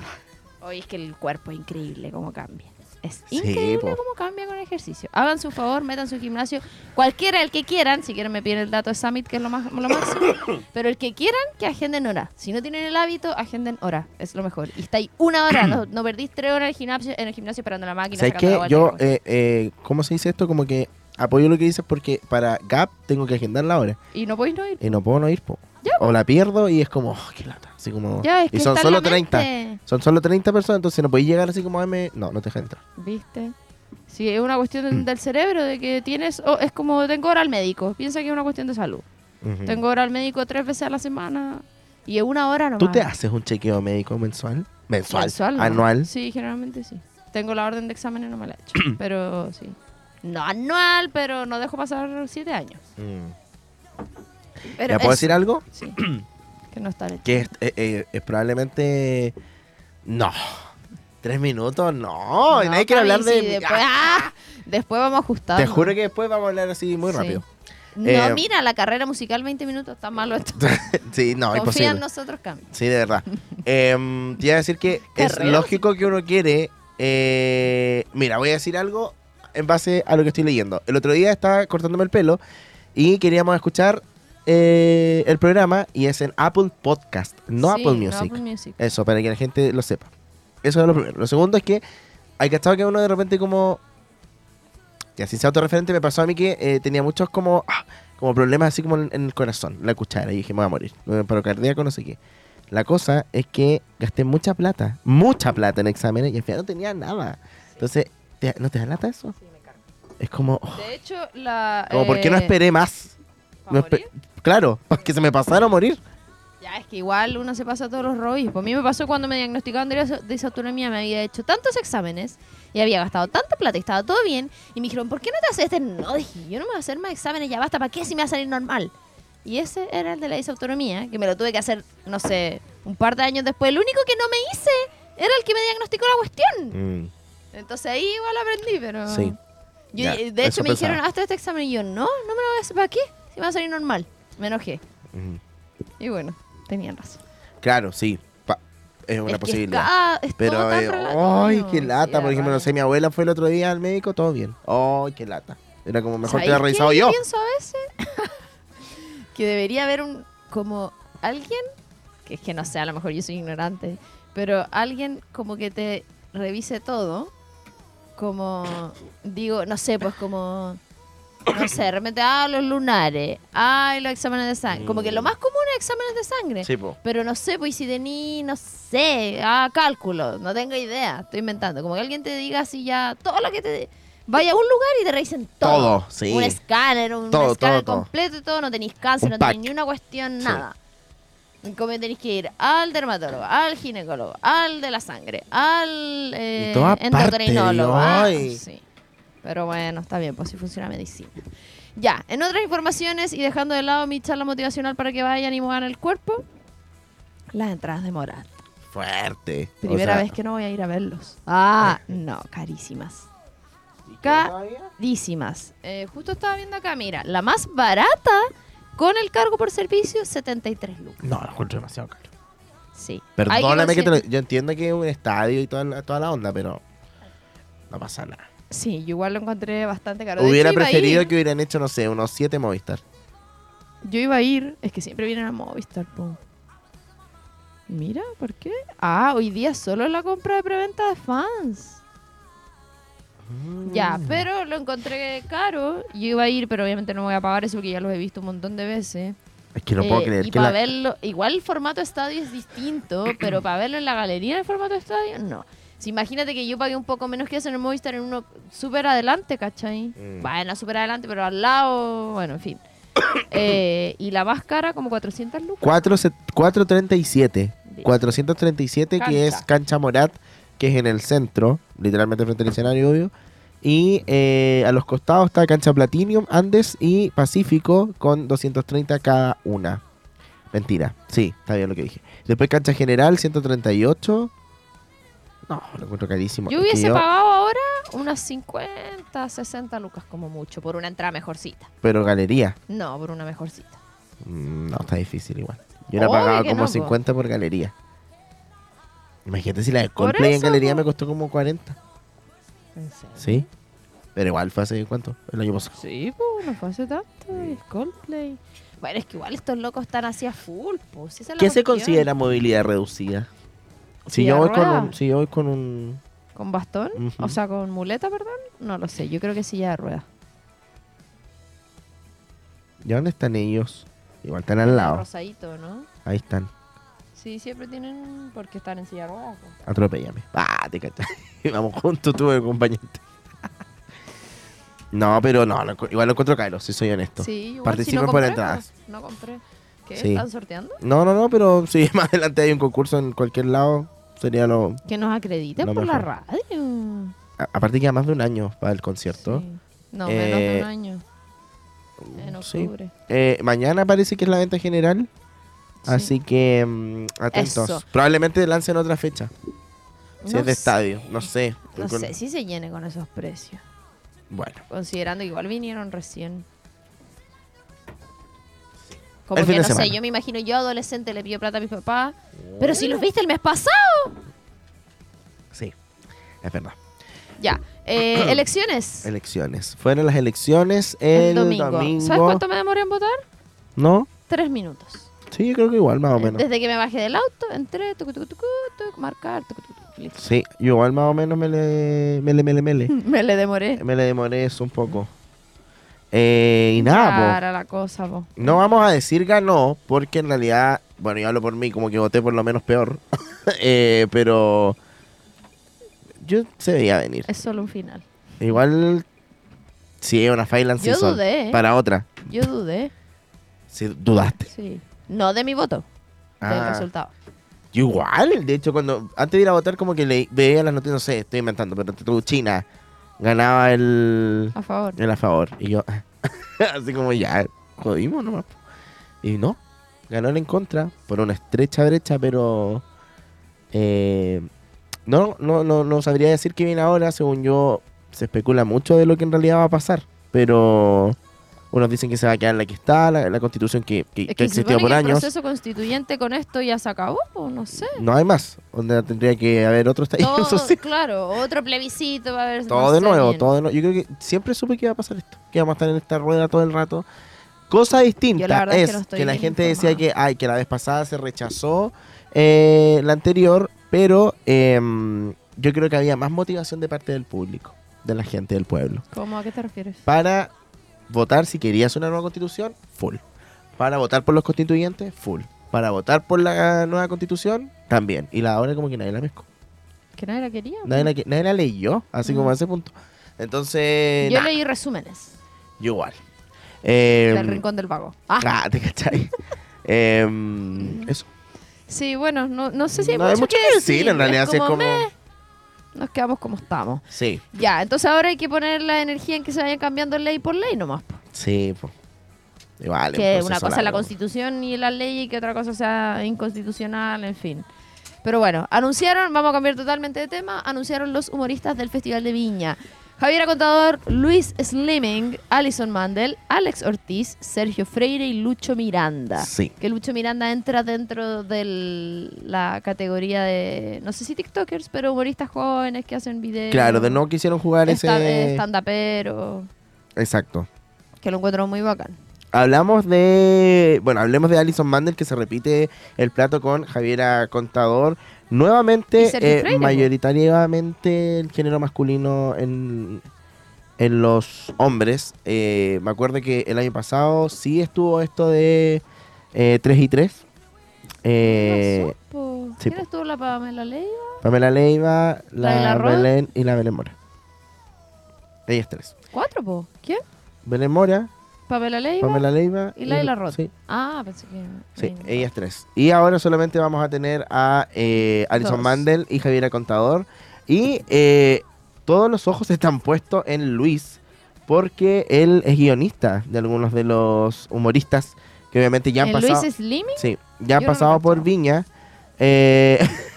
S1: Oye, es que el cuerpo es increíble cómo cambia. Es
S2: Sí,
S1: increíble
S2: po.
S1: cómo cambia con ejercicio. Hagan su favor, metan su gimnasio. Cualquiera, el que quieran. Si quieren me piden el dato de Summit, que es lo, más, lo máximo. Pero el que quieran, que agenden hora. Si no tienen el hábito, agenden hora. Es lo mejor. Y está ahí una hora. No, no perdís tres horas en el gimnasio, en el gimnasio esperando la máquina.
S2: ¿Sabes qué? Yo, eh, eh, ¿cómo se dice esto? Como que apoyo lo que dices porque para Gap tengo que agendar la hora.
S1: Y no podéis no ir.
S2: Y no puedo no ir, po.
S1: Ya,
S2: O la pierdo y es como, oh, qué lata. Así como...
S1: Ya, es que
S2: y son solo
S1: la
S2: 30.
S1: mente.
S2: Son solo 30 personas, entonces no podéis llegar así como a me... No, no te dejan entrar.
S1: ¿Viste? Sí, es una cuestión del cerebro, de que tienes... oh, es como tengo hora al médico. Piensa que es una cuestión de salud. Tengo hora al médico tres veces a la semana y es una hora nomás.
S2: ¿Tú te haces un chequeo médico mensual? Mensual.
S1: Mensual, ¿no?
S2: Anual.
S1: Sí, generalmente sí. Tengo la orden de exámenes, no me la he hecho. pero sí. No anual, pero no dejo pasar siete años.
S2: Mm.
S1: Pero
S2: ¿Ya puedo decir algo?
S1: Sí. que no está.
S2: Que es, eh, eh, es probablemente... No. ¿Tres minutos? No.
S1: No,
S2: nadie quiere hablar de...
S1: después, ¡ah! después vamos ajustando.
S2: Te juro que después vamos a hablar así muy
S1: Sí.
S2: rápido.
S1: No,
S2: Eh,
S1: mira, la carrera musical 20 minutos está malo esto.
S2: sí, no,
S1: Confía
S2: imposible.
S1: en nosotros, Cami.
S2: Sí, de verdad. Em, te iba a decir que es lógico que uno quiere. eh, mira, voy a decir algo en base a lo que estoy leyendo. El otro día estaba cortándome el pelo y queríamos escuchar eh, el programa y es en Apple Podcast, no
S1: Sí,
S2: Apple
S1: no
S2: Music.
S1: Apple Music.
S2: Eso, para que la gente lo sepa. Eso es lo primero. Lo segundo es que hay cachado que uno de repente como... Ya, sin ser autorreferente, me pasó a mí que eh, tenía muchos como... ah, como problemas así como en, en el corazón, la cuchara. Y dije, me voy a morir. Me paro cardíaco, no sé qué. La cosa es que gasté mucha plata. Mucha plata en exámenes y al final no tenía nada. Entonces, ¿te- ¿no te da lata eso? Es como... oh,
S1: De hecho, la.
S2: como ¿por qué no
S1: eh,
S2: esperé más?
S1: ¿para
S2: No espe-
S1: morir?
S2: Claro, que se me pasara a morir.
S1: Ya, es que igual uno se pasa todos los rollos. Pues a mí me pasó cuando me diagnosticaban de dis- disautonomía, me había hecho tantos exámenes y había gastado tanta plata y estaba todo bien. Y me dijeron, ¿por qué no te haces este? No, dije, yo no me voy a hacer más exámenes, ya basta, ¿para qué si me va a salir normal? Y ese era el de la disautonomía, que me lo tuve que hacer, no sé, un par de años después. El único que no me hice era el que me diagnosticó la cuestión.
S2: Mm,
S1: Entonces ahí igual aprendí, pero...
S2: Sí.
S1: Yo-
S2: Ya,
S1: de hecho, me
S2: pensaba.
S1: dijeron, hazte este examen y yo, no, no me lo voy a hacer, ¿para qué? Si me va a salir normal. Me enojé.
S2: mm.
S1: Y bueno, tenían razón.
S2: Claro, sí. pa- es una
S1: Es que
S2: posibilidad.
S1: Es, ca- es
S2: Pero,
S1: tan
S2: eh,
S1: relativo.
S2: ay, qué lata. Por ejemplo, no sé, mi abuela fue el otro día al médico, todo bien. Ay, qué lata. Era como mejor que
S1: ¿Sabéis
S2: hubiera revisado yo.
S1: pienso a veces? que debería haber un, como, alguien, que es que no sé, a lo mejor yo soy ignorante, pero alguien como que te revise todo, como, digo, no sé, pues como, no sé, de repente, ah, los lunares, ah, los exámenes de sangre. Como que lo más común exámenes de sangre.
S2: Sí, po.
S1: Pero no sé, pues si tení, no sé, ah, cálculo, no tengo idea, estoy inventando. Como que alguien te diga así ya, todo lo que te... Vaya a un lugar y te revisen todo.
S2: Todo, sí.
S1: Un escáner, un
S2: Todo,
S1: escáner
S2: todo,
S1: completo y todo, no tenéis cáncer,
S2: Un
S1: no tenéis
S2: pack.
S1: ni una cuestión,
S2: Sí.
S1: nada. Como tenéis que ir al dermatólogo, al ginecólogo, al de la sangre, al eh, endocrinólogo.
S2: partes,
S1: ah,
S2: ay.
S1: sí. Pero bueno, está bien, pues si funciona medicina. Ya, en otras informaciones y dejando de lado mi charla motivacional para que vayan y muevan el cuerpo, las entradas de Morat.
S2: Fuerte. O
S1: Primera
S2: sea,
S1: vez que no voy a ir a verlos. Ah, no, carísimas. Carísimas. Eh, justo estaba viendo acá, mira, la más barata con el cargo por servicio, 73 lucas.
S2: No, lo encuentro demasiado caro.
S1: Sí.
S2: Perdóname que te lo- Yo entiendo que es un estadio y toda la, toda la onda, pero no pasa nada.
S1: Sí, yo igual lo encontré bastante caro. De
S2: Hubiera
S1: hecho,
S2: preferido que hubieran hecho, no sé, unos 7 Movistar.
S1: Yo iba a ir, es que siempre vienen a Movistar, po. Mira, ¿por qué? Ah, hoy día solo la compra de preventa de fans. Ya,
S2: Mm.
S1: pero lo encontré caro. Yo iba a ir, pero obviamente no voy a pagar eso porque ya los he visto un montón de veces.
S2: Es que no puedo
S1: Eh,
S2: creer
S1: y
S2: que
S1: para
S2: la...
S1: verlo, igual el formato estadio es distinto, pero para verlo en la galería en el formato estadio, no. Si imagínate que yo pagué un poco menos que eso en el Movistar en uno súper adelante, ¿cachai?
S2: Mm.
S1: Bueno, súper adelante, pero al lado, bueno, en fin. Eh, y la más cara, como 400 lucas.
S2: 4, 437. 437 que es
S1: Cancha.
S2: Cancha Morat, que es en el centro, literalmente frente al escenario, obvio. Y eh, a los costados está Cancha Platinum, Andes y Pacífico con 230 cada una. Mentira, sí, está bien lo que dije. Después Cancha General, 138. No, lo encuentro carísimo.
S1: Yo hubiese
S2: yo-
S1: pagado ahora unas 50, 60 lucas como mucho, por una entrada mejorcita.
S2: Pero galería.
S1: No, por una mejorcita.
S2: Mm, No, está difícil igual. Yo pagado
S1: que
S2: como
S1: no, po.
S2: 50 por galería. Imagínate si la de Coldplay en galería
S1: po.
S2: me costó como 40.
S1: ¿En serio?
S2: Sí. Pero igual fue hace cuánto? El año pasado.
S1: Sí, pues, no fue hace tanto. Es Coldplay. Bueno, es que igual estos locos están así a full, pues. es la
S2: ¿Qué se considera movilidad reducida? Si
S1: ¿Silla
S2: yo, voy con un, si yo voy con un...
S1: ¿Con bastón? O sea, con muleta, perdón. No lo sé, yo creo que silla de ruedas.
S2: ¿Y dónde están ellos? Igual están al lado.
S1: Rosadito, ¿no?
S2: Ahí están.
S1: Sí, siempre tienen... Porque están en silla de ruedas. pues.
S2: Atropéllame. Ah, te cachai. Vamos juntos, tú acompañante. no, pero no, lo igual lo encuentro caro, si soy honesto.
S1: Sí, igual si no
S2: por
S1: compré,
S2: entradas.
S1: No compré. ¿Qué?
S2: Sí.
S1: ¿Están sorteando?
S2: No, no, no, pero si más adelante hay un concurso en cualquier lado, sería lo...
S1: Que nos acrediten por la radio.
S2: a- aparte queda más de un año para el concierto.
S1: Sí. No, menos de
S2: Eh,
S1: un año. En
S2: Sí.
S1: octubre.
S2: Eh, mañana parece que es la venta general.
S1: Sí.
S2: Así que mm, atentos.
S1: Eso.
S2: Probablemente lancen otra fecha. Si
S1: No
S2: es de
S1: sé.
S2: estadio. No sé.
S1: No
S2: Con-
S1: sé si se llene con esos precios.
S2: Bueno.
S1: Considerando que igual vinieron recién.
S2: El
S1: Como
S2: fin
S1: que
S2: de
S1: no sé, yo me imagino yo adolescente le pido plata a mis papás. Pero si los viste el mes pasado.
S2: Sí. Es verdad.
S1: Ya. Eh, elecciones.
S2: Elecciones. Fueron las elecciones el,
S1: El domingo.
S2: domingo.
S1: ¿Sabes cuánto me demoré en votar?
S2: ¿No?
S1: Tres minutos.
S2: Sí, yo creo que igual, más o menos.
S1: Desde que me bajé del auto, entré, tucu, tucu, tucu, tucu, marcar, tucu, tucu, listo.
S2: Sí, yo igual más o menos me le, me le, me le, me le,
S1: Me le demoré.
S2: me le demoré eso un poco. Eh, y nada, po.
S1: La cosa, po.
S2: No vamos a decir ganó, porque en realidad, bueno, yo hablo por mí, como que voté por lo menos peor. Eh, pero yo se veía venir.
S1: Es solo un final.
S2: Igual, sí, una Final
S1: Yo
S2: Season
S1: dudé.
S2: para otra.
S1: Yo dudé.
S2: Sí, dudaste.
S1: Sí. No de mi voto, del
S2: Ah,
S1: resultado.
S2: yo igual, de hecho, cuando antes de ir a votar, como que le, veía las noticias, no sé, estoy inventando, pero tú, China ganaba el,
S1: A favor.
S2: el a favor. Y yo, así como ya, jodimos nomás. Y no, ganó el en contra por una estrecha brecha, pero eh, no, no, no, no sabría decir qué viene ahora. Según yo, se especula mucho de lo que en realidad va a pasar, pero unos dicen que se va a quedar la que está, la, la constitución que, que,
S1: Es
S2: que
S1: que
S2: ha existido por
S1: que el
S2: años.
S1: proceso constituyente con esto ya se acabó, o no sé.
S2: No hay más, donde tendría que haber otro estallido
S1: Todo,
S2: social.
S1: claro, otro plebiscito va a haber.
S2: Todo
S1: no
S2: de nuevo,
S1: bien.
S2: todo de nuevo. Yo creo que siempre supe que iba a pasar esto, que íbamos a estar en esta rueda todo el rato. Cosa distinta
S1: es
S2: es
S1: que no
S2: la gente decía que, ay, que la vez pasada se rechazó eh, la anterior, pero em, yo creo que había más motivación de parte del público, de la gente del pueblo,
S1: ¿Cómo a qué te refieres?
S2: para votar si querías una nueva constitución, full. Para votar por los constituyentes, full. Para votar por la nueva constitución, también. Y la ahora como que nadie la pescó.
S1: Que nadie la quería.
S2: Nadie la, nadie la leyó, así como a ese punto. Entonces,
S1: Yo
S2: nah,
S1: leí resúmenes
S2: yo igual. Eh,
S1: del Rincón del Vago. Ah,
S2: ah, te cachai. Em, eso.
S1: sí, bueno, no, no sé si hay
S2: no hay
S1: mucho,
S2: mucho que decir, en realidad, es como...
S1: nos quedamos como estamos.
S2: Sí,
S1: Ya, entonces ahora hay que poner la energía en que se vayan cambiando ley por ley nomás. po.
S2: sí, po. Igual. es un
S1: que una cosa es la constitución y la ley y que otra cosa sea inconstitucional, en fin. Pero bueno, anunciaron, vamos a cambiar totalmente de tema, anunciaron los humoristas del Festival de Viña. Javier Contador, Luis Slimming, Alison Mandel, Alex Ortiz, Sergio Freire y Lucho Miranda.
S2: Sí.
S1: Que Lucho Miranda entra dentro de la categoría de, no sé si TikTokers, pero humoristas jóvenes que hacen videos.
S2: Claro, de no quisieron jugar
S1: esta-
S2: ese...
S1: stand-upero,
S2: Exacto.
S1: que lo encuentro muy bacán.
S2: Hablamos de. Bueno, hablemos de Alison Mandel, que se repite el plato con Javiera Contador. Nuevamente, eh, mayoritariamente el género masculino en, en los hombres. Eh, me acuerdo que el año pasado sí estuvo esto de 3 y 3. Eh, sí,
S1: ¿Quién estuvo la Pamela Leiva?
S2: Pamela Leiva, la
S1: Roth.
S2: Belén y la Belén Mora. Ellas tres.
S1: Cuatro, po. ¿Quién?
S2: Belén Mora,
S1: Pamela Leiva.
S2: Pamela Leiva
S1: y Laila Roth.
S2: Sí,
S1: Ah, pensé que.
S2: Sí,
S1: Venga.
S2: ellas tres. Y ahora solamente vamos a tener a eh, Alison. Mandel y Javiera Contador. Y eh, todos los ojos están puestos en Luis, porque él es guionista de algunos de los humoristas que obviamente ya han
S1: ¿En
S2: pasado.
S1: Luis Slimming?
S2: Sí, ya han
S1: Yo no lo
S2: pasado por
S1: cachaba.
S2: Viña. Eh,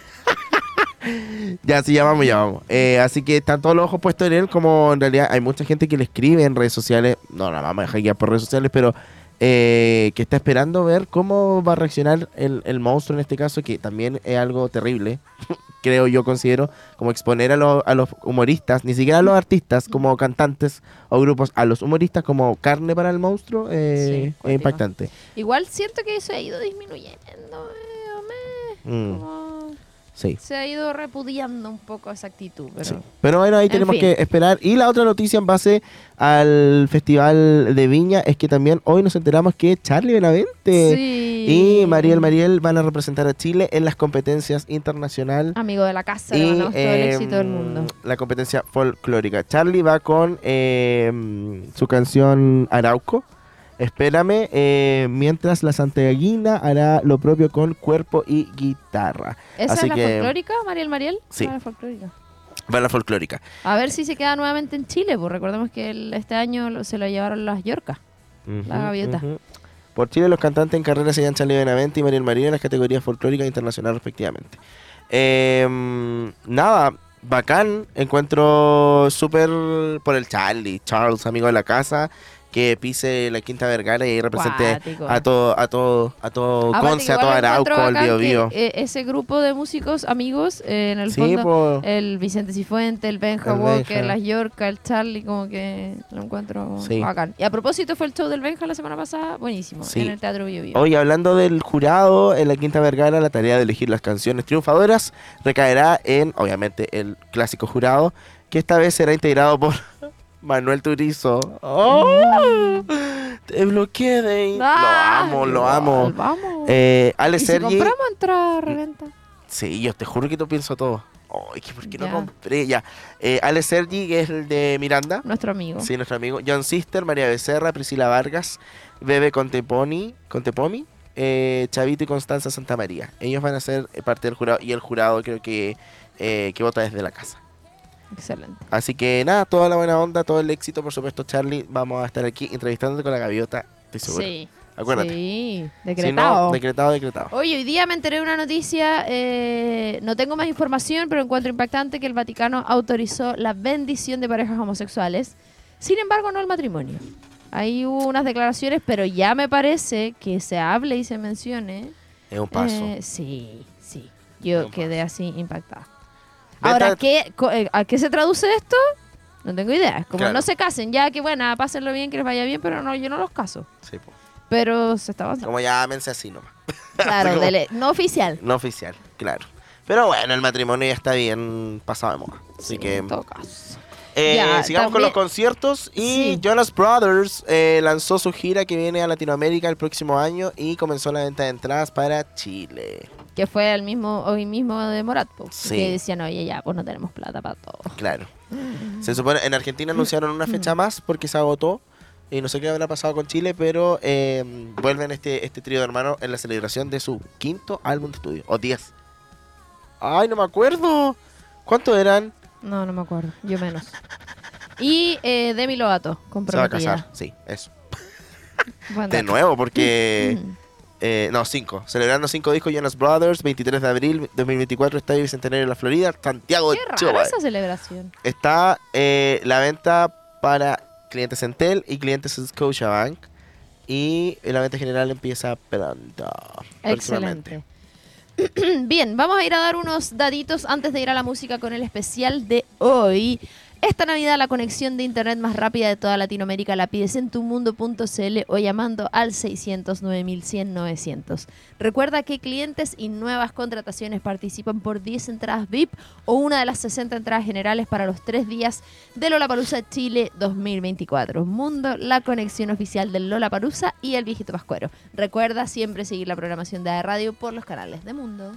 S2: ya, sí, ya vamos, ya vamos. Eh, así que están todos los ojos puestos en él, como en realidad hay mucha gente que le escribe en redes sociales, no, la vamos a dejar guiar por redes sociales, pero eh, que está esperando ver cómo va a reaccionar el, el monstruo en este caso, que también es algo terrible, creo yo, considero, como exponer a, los- a los humoristas, ni siquiera a los artistas, como cantantes o grupos, a los humoristas como carne para el monstruo, eh,
S1: Sí,
S2: es impactante.
S1: Igual siento que eso ha ido disminuyendo. eh,
S2: Mm,
S1: como
S2: sí.
S1: Se ha ido repudiando un poco esa actitud. Pero...
S2: Sí. Pero bueno, ahí
S1: En
S2: tenemos
S1: fin.
S2: que esperar. Y la otra noticia en base al Festival de Viña es que también hoy nos enteramos que Charlie Benavente
S1: Sí.
S2: y Mariel Mariel van a representar a Chile en las competencias internacionales
S1: Amigo de la casa,
S2: y
S1: todo el
S2: em,
S1: éxito del mundo.
S2: la competencia folclórica. Charlie va con em, su canción Arauco. Espérame, eh, mientras la Santiaguina hará lo propio con cuerpo y guitarra.
S1: ¿Esa
S2: así
S1: es la
S2: que-
S1: folclórica, Mariel Mariel?
S2: Sí.
S1: Ah, la folclórica.
S2: Va la folclórica.
S1: A ver si se queda nuevamente en Chile, pues recordemos que el- este año se lo llevaron las Yorcas. La
S2: Ujú,
S1: gaviota.
S2: ujú. Por Chile, los cantantes en carrera serían Charlie Benavente y Mariel María en las categorías folclórica e internacional, respectivamente. Eh, nada, bacán. Encuentro súper por el Charlie, Charles, amigo de la casa, que pise la Quinta Vergara y represente
S1: Cuático.
S2: a todo, a todo, a todo
S1: Aparte,
S2: Conce, a todo Arauco, el
S1: bacán
S2: Bio
S1: que,
S2: Bio.
S1: eh, ese grupo de músicos amigos, eh, en el
S2: Sí,
S1: fondo,
S2: po.
S1: el Vicente Cifuente, el Benja
S2: El
S1: Walker,
S2: Benja.
S1: las Yorka, el Charlie, como que lo encuentro
S2: Sí.
S1: bacán. Y a propósito, fue el show del Benja la semana pasada, buenísimo,
S2: Sí.
S1: en el Teatro Bio Bio.
S2: Hoy hablando del jurado, en la Quinta Vergara la tarea de elegir las canciones triunfadoras recaerá en, obviamente, el clásico jurado, que esta vez será integrado por Manuel Turizo. ¡Oh! Te bloqueé de ahí.
S1: Ah,
S2: lo amo, lo
S1: igual,
S2: amo.
S1: Vamos.
S2: Eh, Ale
S1: ¿Y si
S2: Sergi.
S1: compramos entrada reventa?
S2: Sí, yo te juro que tú pienso todo. Ay, que ¿por qué no compré? Ya. Eh, Ale Sergi, que es el de Miranda.
S1: Nuestro amigo.
S2: Sí, nuestro amigo. John Sister, María Becerra, Priscila Vargas, Bebe Conteponi, Contepomi, eh, Chavito y Constanza Santa María. Ellos van a ser parte del jurado y el jurado creo que, eh, que vota desde la casa.
S1: Excelente.
S2: Así que nada, toda la buena onda, todo el éxito, por supuesto, Charlie. Vamos a estar aquí entrevistándote con la gaviota, estoy seguro.
S1: Sí.
S2: Acuérdate.
S1: Sí,
S2: Si
S1: decretado.
S2: no, decretado, decretado.
S1: Oye, hoy día me enteré de una noticia, eh, no tengo más información, pero encuentro impactante que el Vaticano autorizó la bendición de parejas homosexuales, sin embargo no el matrimonio. Ahí hubo unas declaraciones, pero ya me parece que se hable y se mencione.
S2: Es un paso.
S1: Eh, sí, sí. Yo quedé así impactada. Ahora, ¿qué, eh, ¿a qué se traduce esto? No tengo idea. Como
S2: Claro.
S1: no se casen, ya que bueno, pásenlo bien, que les vaya bien, pero no, yo no los caso.
S2: Sí, po.
S1: Pero se está avanzando.
S2: Como llámense así nomás.
S1: Claro,
S2: como-
S1: dele- no oficial.
S2: No oficial, claro. Pero bueno, el matrimonio ya está bien pasado de moda. Así
S1: Sí,
S2: que
S1: en todo caso.
S2: Eh, sigamos con los conciertos y
S1: Sí.
S2: Jonas Brothers eh, lanzó su gira que viene a Latinoamérica el próximo año y comenzó la venta de entradas para Chile.
S1: Que fue el mismo, hoy mismo de Morat, po,
S2: Sí.
S1: que decían, oye, ya, pues no tenemos plata para todo.
S2: Claro. Se supone, en Argentina anunciaron una fecha más porque se agotó. Y no sé qué habrá pasado con Chile, pero eh, vuelven este, este trío de hermanos en la celebración de su quinto álbum de estudio. O 10. Ay, no me acuerdo. ¿Cuántos eran?
S1: No, no me acuerdo, yo menos. Y eh, Demi Lovato,
S2: Se va a
S1: comprometida.
S2: casar. Sí, eso. De nuevo, porque... Eh, no, cinco. Celebrando cinco discos Jonas Brothers, 23 de abril 2024, Estadio Bicentenario en la Florida, Santiago de
S1: Qué
S2: Chile.
S1: esa celebración.
S2: Está eh, la venta para clientes Entel y clientes Scotiabank. Y la venta general empieza pronto.
S1: Excelente. Bien, vamos a ir a dar unos daditos antes de ir a la música con el especial de hoy. Esta Navidad la conexión de internet más rápida de toda Latinoamérica la pides en tumundo.cl o llamando al 600 9100 900. Recuerda que clientes y nuevas contrataciones participan por 10 entradas VIP o una de las 60 entradas generales para los tres días de Lollapalooza Chile 2024. Mundo, la conexión oficial del Lollapalooza y el Viejito Pascuero. Recuerda siempre seguir la programación de radio por los canales de Mundo.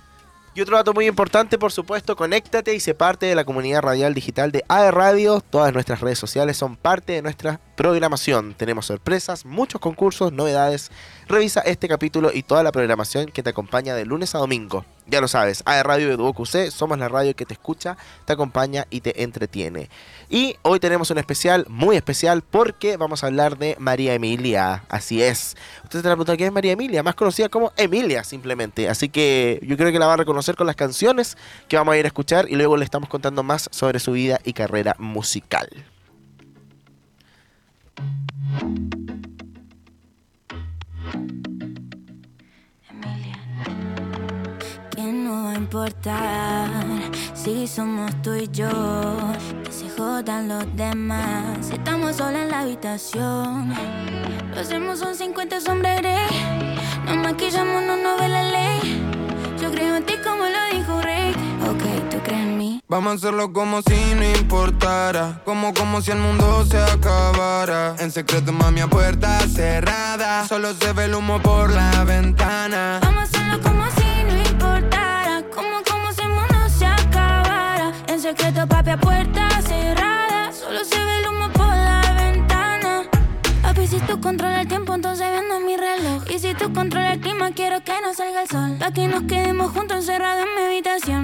S2: Y otro dato muy importante, por supuesto, conéctate y sé parte de la comunidad radial digital de AE Radio. Todas nuestras redes sociales son parte de nuestra programación. Tenemos sorpresas, muchos concursos, novedades. Revisa este capítulo y toda la programación que te acompaña de lunes a domingo. Ya lo sabes, AE Radio de QC, somos la radio que te escucha, te acompaña y te entretiene. Y hoy tenemos un especial, muy especial, porque vamos a hablar de María Emilia. Así es. Usted se pregunta quién es María Emilia, más conocida como Emilia simplemente. Así que yo creo que la va a reconocer con las canciones que vamos a ir a escuchar y luego le estamos contando más sobre su vida y carrera musical.
S5: Que no va a importar si somos tú y yo. Que se jodan los demás. Si estamos solos en la habitación. Lo hacemos son 50 sombras grey. Nos maquillamos, no nos ve la ley. Yo creo en ti como lo dijo Rey. Ok, tú crees en mí.
S6: Vamos a hacerlo como si no importara. Como como si el mundo se acabara. En secreto, mami, a puerta cerrada. Solo se ve el humo por la ventana.
S5: Vamos a hacerlo como si no importara. Como, como si el mundo se acabara. En secreto, papi, a puerta cerrada. Solo se ve el humo por la ventana. Papi, si tú controlas el tiempo, entonces vendo mi reloj. Y si tú controlas el clima, quiero que no salga el sol. Pa' que nos quedemos juntos encerrados en mi habitación.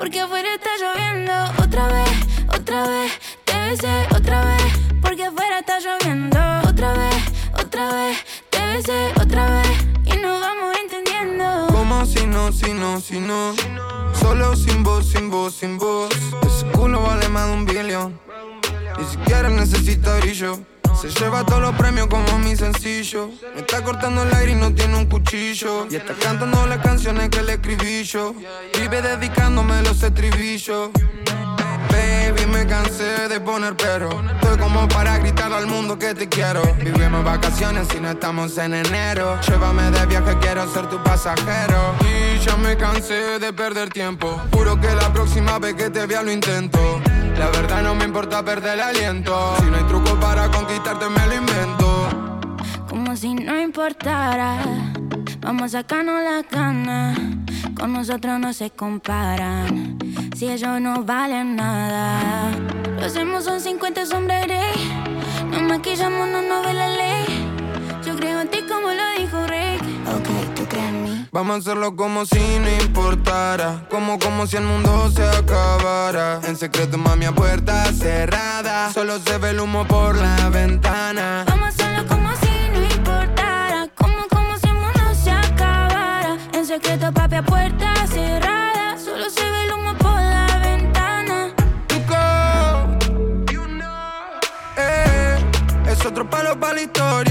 S5: Porque afuera está lloviendo. Otra vez, otra vez. Te besé otra vez. Porque afuera está lloviendo. Otra vez, otra vez. Te besé otra vez. Y nos vamos entendiendo.
S6: Como si no, si no, si no. Solo sin voz, sin voz, sin voz. Ese culo vale más de un billón. Ni siquiera necesita brillo. Se lleva todos los premios como mi sencillo. Me está cortando el aire y no tiene un cuchillo. Y está cantando las canciones que le escribí yo. Vive dedicándome los estribillos. Baby, me cansé de poner pero. Estoy como para gritar al mundo que te quiero. Vivimos vacaciones y no estamos en enero. Llévame de viaje, quiero ser tu pasajero. Y ya me cansé de perder tiempo. Juro que la próxima vez que te vea lo intento. La verdad no me importa perder el aliento. Si no hay truco para conquistarte, me lo invento.
S5: Como si no importara. Vamos a sacarnos las ganas. Con nosotros no se comparan. Si ellos no valen nada. Lo hacemos son 50 sombras. Nos maquillamos, no nos ve la ley. Yo creo en ti como lo dijo Rick. Ok,
S6: Vamos a hacerlo como si no importara. Como como si el mundo se acabara. En secreto, mami, a puerta cerrada. Solo se ve el humo por la ventana.
S5: Vamos a hacerlo como si no importara. Como, como si el mundo se acabara. En secreto, papi, a puerta cerrada. Solo se ve el humo por la ventana.
S6: Tuco. Eh, es otro palo para la historia.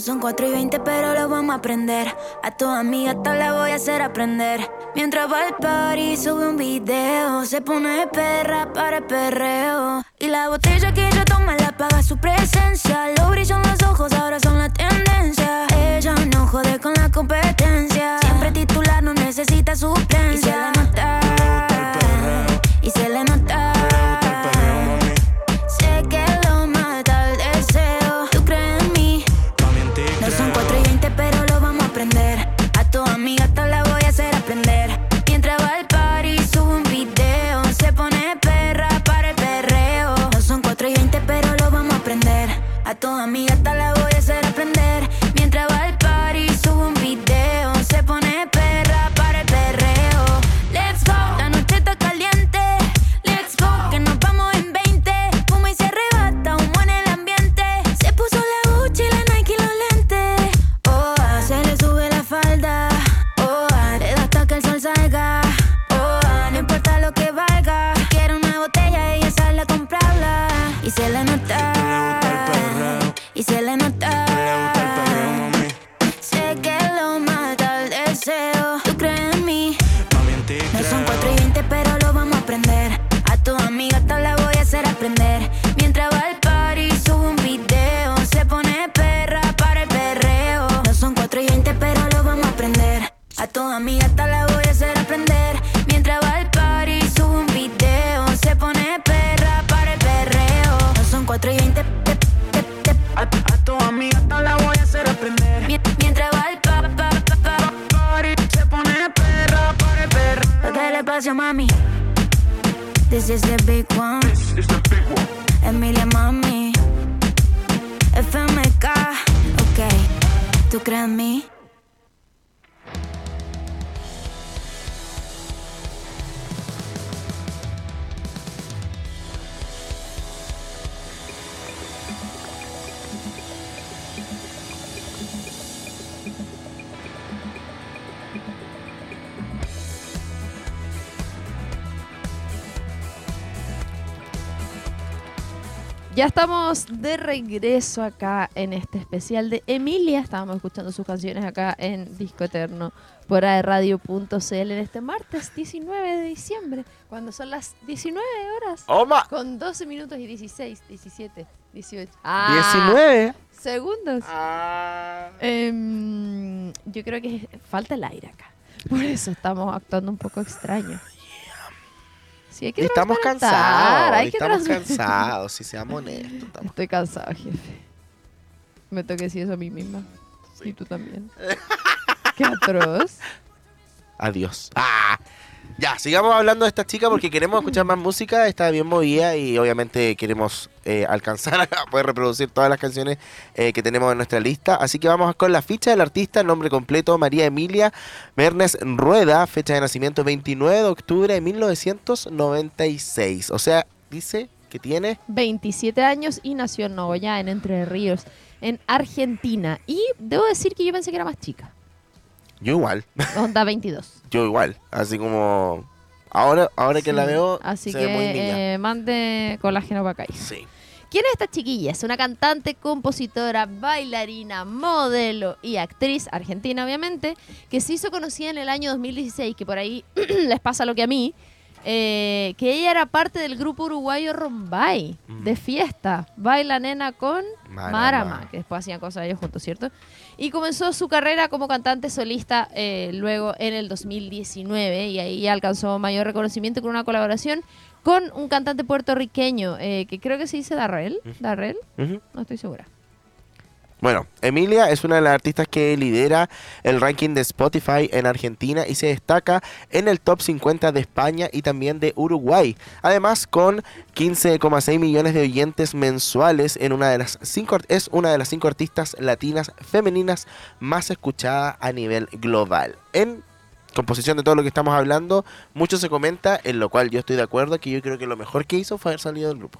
S5: Son 4 y 20, pero lo vamos a aprender. A tu amiga te la voy a hacer aprender. Mientras va al party, sube un video. Se pone perra para el perreo. Y la botella que ella toma la paga su presencia. Lo brillan los ojos, ahora son la tendencia. Ella no jode con la competencia. Siempre titular, no necesita suplencia. Y se le nota. Y se le nota.
S1: Ya estamos de regreso acá en este especial de Emilia. Estábamos escuchando sus canciones acá en Disco Eterno por aerradio.cl en este martes 19 de diciembre, cuando son las 19 horas
S2: ¡Oma!
S1: con 12 minutos y 16, 17, 18. Ah,
S2: 19.
S1: segundos.
S2: Ah.
S1: Em, yo creo que falta el aire acá. Por eso estamos actuando un poco extraño. Sí, hay que
S2: Estamos cansados.
S1: hay que
S2: Estamos cansados, si seamos honestos. estamos-
S1: Estoy cansada, jefe. Me toqué decir eso a mí misma. Y tú también. Qué atroz.
S2: Adiós. Ah. Ya, sigamos hablando de esta chica porque queremos escuchar más música. Está bien movida y obviamente queremos eh, alcanzar a poder reproducir todas las canciones eh, que tenemos en nuestra lista. Así que vamos con la ficha del artista, nombre completo María Emilia Mernes Rueda, fecha de nacimiento 29 de octubre de 1996. O sea, dice que tiene
S1: 27 años y nació en Nogoyá, en Entre Ríos, en Argentina. Y debo decir que yo pensé que era más chica.
S2: yo igual,
S1: Onda 22.
S2: Yo igual. Así como ahora, ahora que la veo,
S1: Así
S2: se
S1: que
S2: ve muy niña.
S1: eh, mande colágeno para acá.
S2: Sí.
S1: ¿Quién es esta chiquilla? Es una cantante, compositora, bailarina, modelo y actriz argentina, obviamente, que se hizo conocida en el año 2016, que por ahí les pasa lo que a mí, eh, que ella era parte del grupo uruguayo Rombay,
S2: Mm.
S1: de fiesta, Baila Nena con
S2: Marama.
S1: Marama, que después hacían cosas ellos juntos, ¿cierto? Y comenzó su carrera como cantante solista eh, luego en el 2019 y ahí alcanzó mayor reconocimiento con una colaboración con un cantante puertorriqueño eh, que creo que se dice Darrell. ¿Darrell? No estoy segura.
S2: Bueno, Emilia es una de las artistas que lidera el ranking de Spotify en Argentina y se destaca en el top 50 de España y también de Uruguay. Además, con 15,6 millones de oyentes mensuales, en una de las cinco, es una de las cinco artistas latinas femeninas más escuchadas a nivel global. En composición de todo lo que estamos hablando, mucho se comenta, en lo cual yo estoy de acuerdo, que yo creo que lo mejor que hizo fue haber salido del grupo.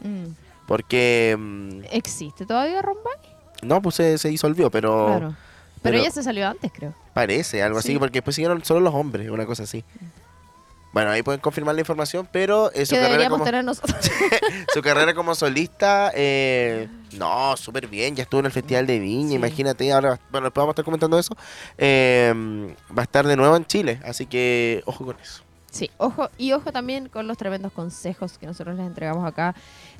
S1: Mm.
S2: Porque... mm,
S1: ¿Existe todavía Rombay?
S2: No, pues se, se disolvió, pero
S1: Claro. Pero,
S2: pero-
S1: ella se salió antes, creo.
S2: parece algo así,
S1: Sí.
S2: porque después siguieron solo los hombres, una cosa así. Bueno, ahí pueden confirmar la información, pero eh, su, carrera
S1: deberíamos
S2: como,
S1: tener nosotros.
S2: su carrera como solista, eh, no, súper bien. Ya estuvo en el Festival de Viña,
S1: Sí.
S2: imagínate. Ahora, bueno, después vamos a estar comentando eso. Eh, va a estar de nuevo en Chile, así que ojo con eso.
S1: Sí, ojo, y ojo también con los tremendos consejos que nosotros les entregamos acá.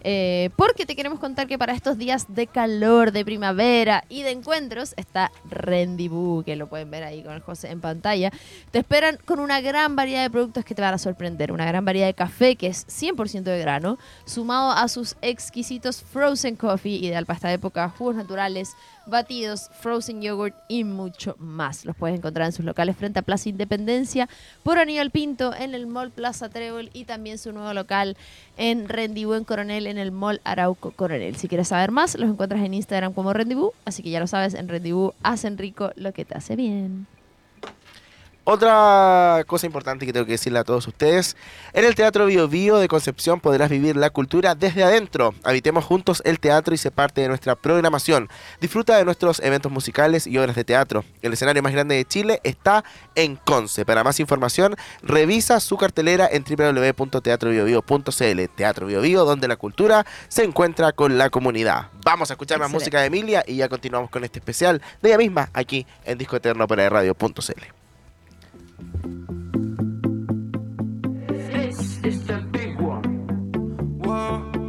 S1: eh, porque te queremos contar que para estos días de calor, de primavera y de encuentros está Rendezvous, que lo pueden ver ahí con el José en pantalla. Te esperan con una gran variedad de productos que te van a sorprender. Una gran variedad de café que es 100% de grano, sumado a sus exquisitos frozen coffee, ideal para esta época, jugos naturales, batidos, frozen yogurt y mucho más. Los puedes encontrar en sus locales frente a Plaza Independencia, por Aníbal Pinto, en el Mall Plaza Trébol y también su nuevo local en Rendezvous en Coronel, en el Mall Arauco Coronel. Si quieres saber más, los encuentras en Instagram como Rendezvous, así que ya lo sabes, en Rendezvous hacen rico lo que te hace bien.
S2: Otra cosa importante que tengo que decirle a todos ustedes, en el Teatro Bio Bio de Concepción podrás vivir la cultura desde adentro. Habitemos juntos el teatro y se parte de nuestra programación. Disfruta de nuestros eventos musicales y obras de teatro. El escenario más grande de Chile está en Conce. Para más información, revisa su cartelera en www.teatrobiobio.cl. Teatro Bio Bio, donde la cultura se encuentra con la comunidad. Vamos a escuchar más
S1: Excelente.
S2: música de Emilia y ya continuamos con este especial de ella misma aquí en Disco Eterno para radio.cl.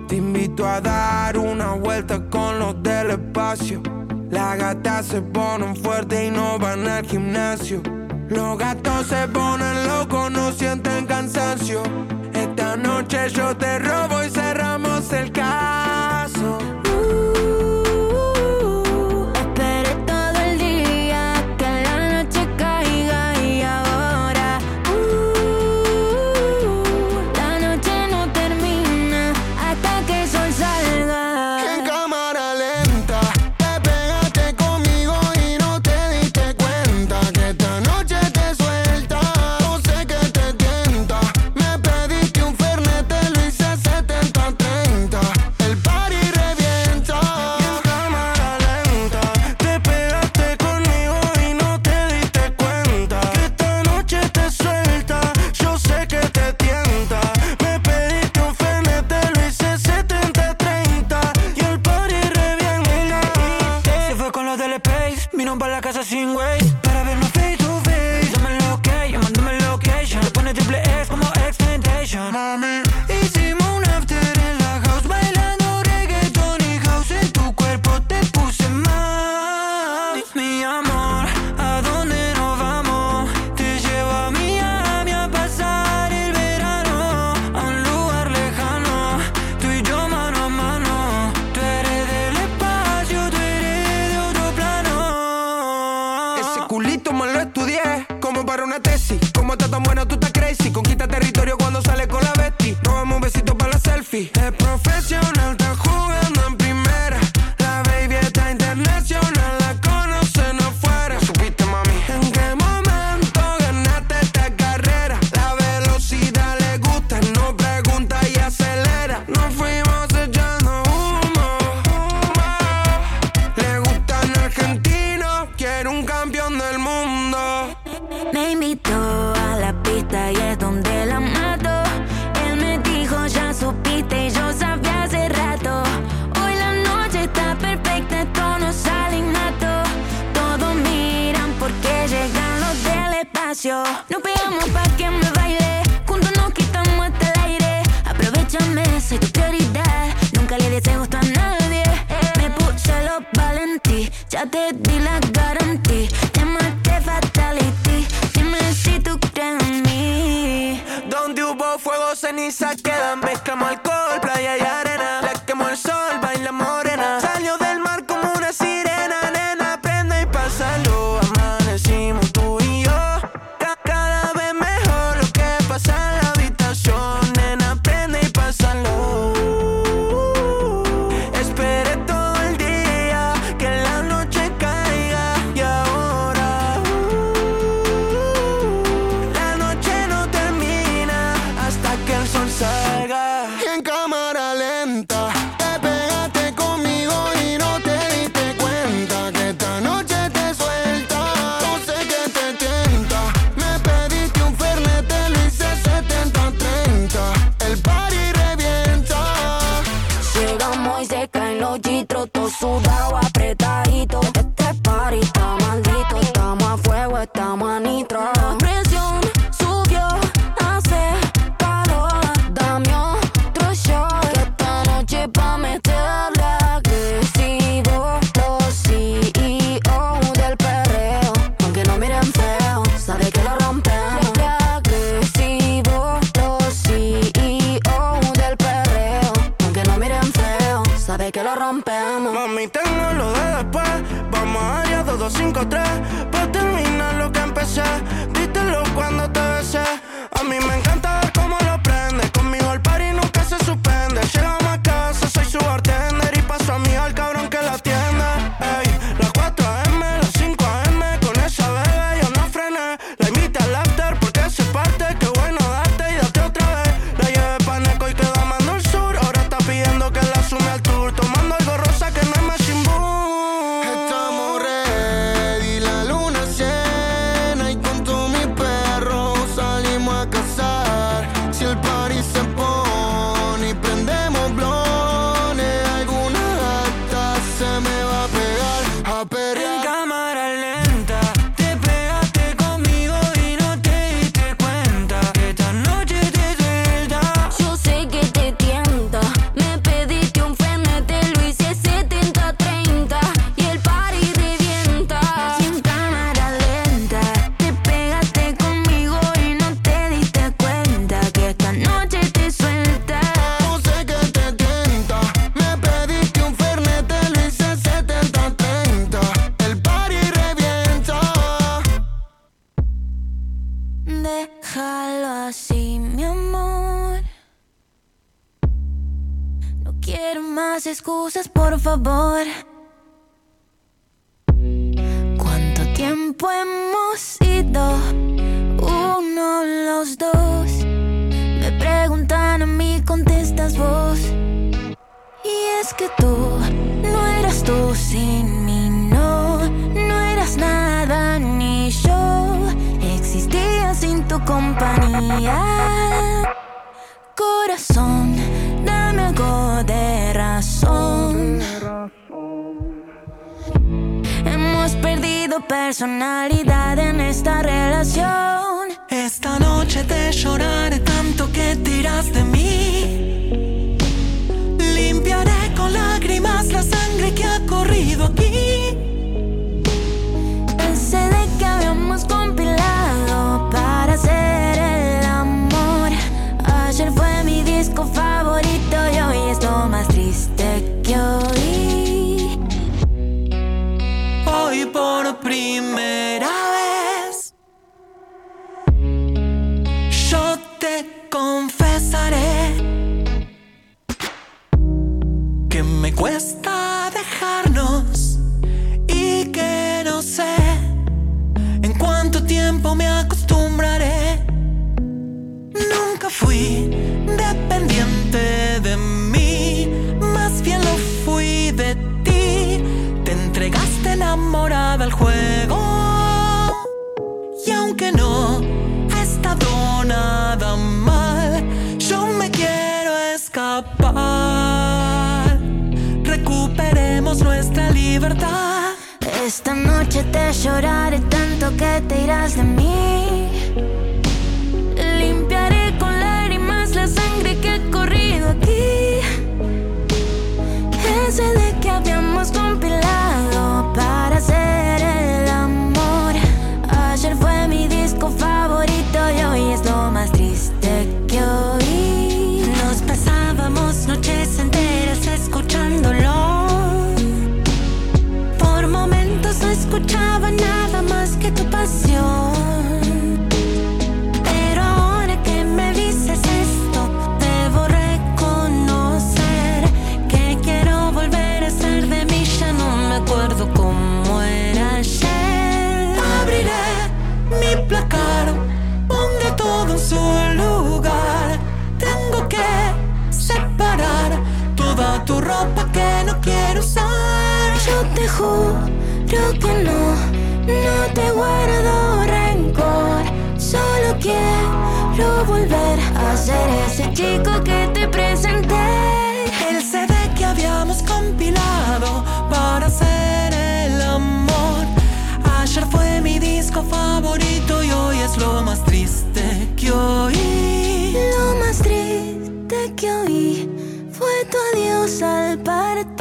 S6: Te invito a dar una vuelta con los del espacio. Las gatas se ponen fuertes y no van al gimnasio. Los gatos se ponen locos, no sienten cansancio. Esta noche yo te robo y cerramos el caso.
S5: Valentí, ya te di la garantía. Llámate fatality, dime si tú crees en mí.
S6: Donde hubo fuego, ceniza quedan. Mezclamos alcohol, playa y arena. La que
S5: tú no eras tú sin mí, no, no eras nada ni yo. Existía sin tu compañía. Corazón, dame algo de razón. Hemos perdido personalidad en esta relación.
S7: Esta noche te lloraré tanto que tiras de mí. Lágrimas la sangre que ha corrido aquí.
S5: El CD que habíamos compilado para hacer el amor. Ayer fue mi disco favorito
S7: fui dependiente de mí, más bien lo fui de ti. Te entregaste enamorada al juego. Y aunque no ha estado nada mal, yo me quiero escapar. Recuperemos nuestra libertad.
S5: Esta noche te lloraré tanto que te irás de mí. Por momentos no escuchaba nada más que tu pasión. yo te juro que no, no te guardo rencor. Solo quiero volver a ser ese chico que te presenté.
S7: El CD que habíamos compilado para hacer el amor. Ayer fue mi disco favorito y hoy es lo más triste que oí.
S5: Lo más triste que oí fue tu adiós al partir.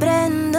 S5: prende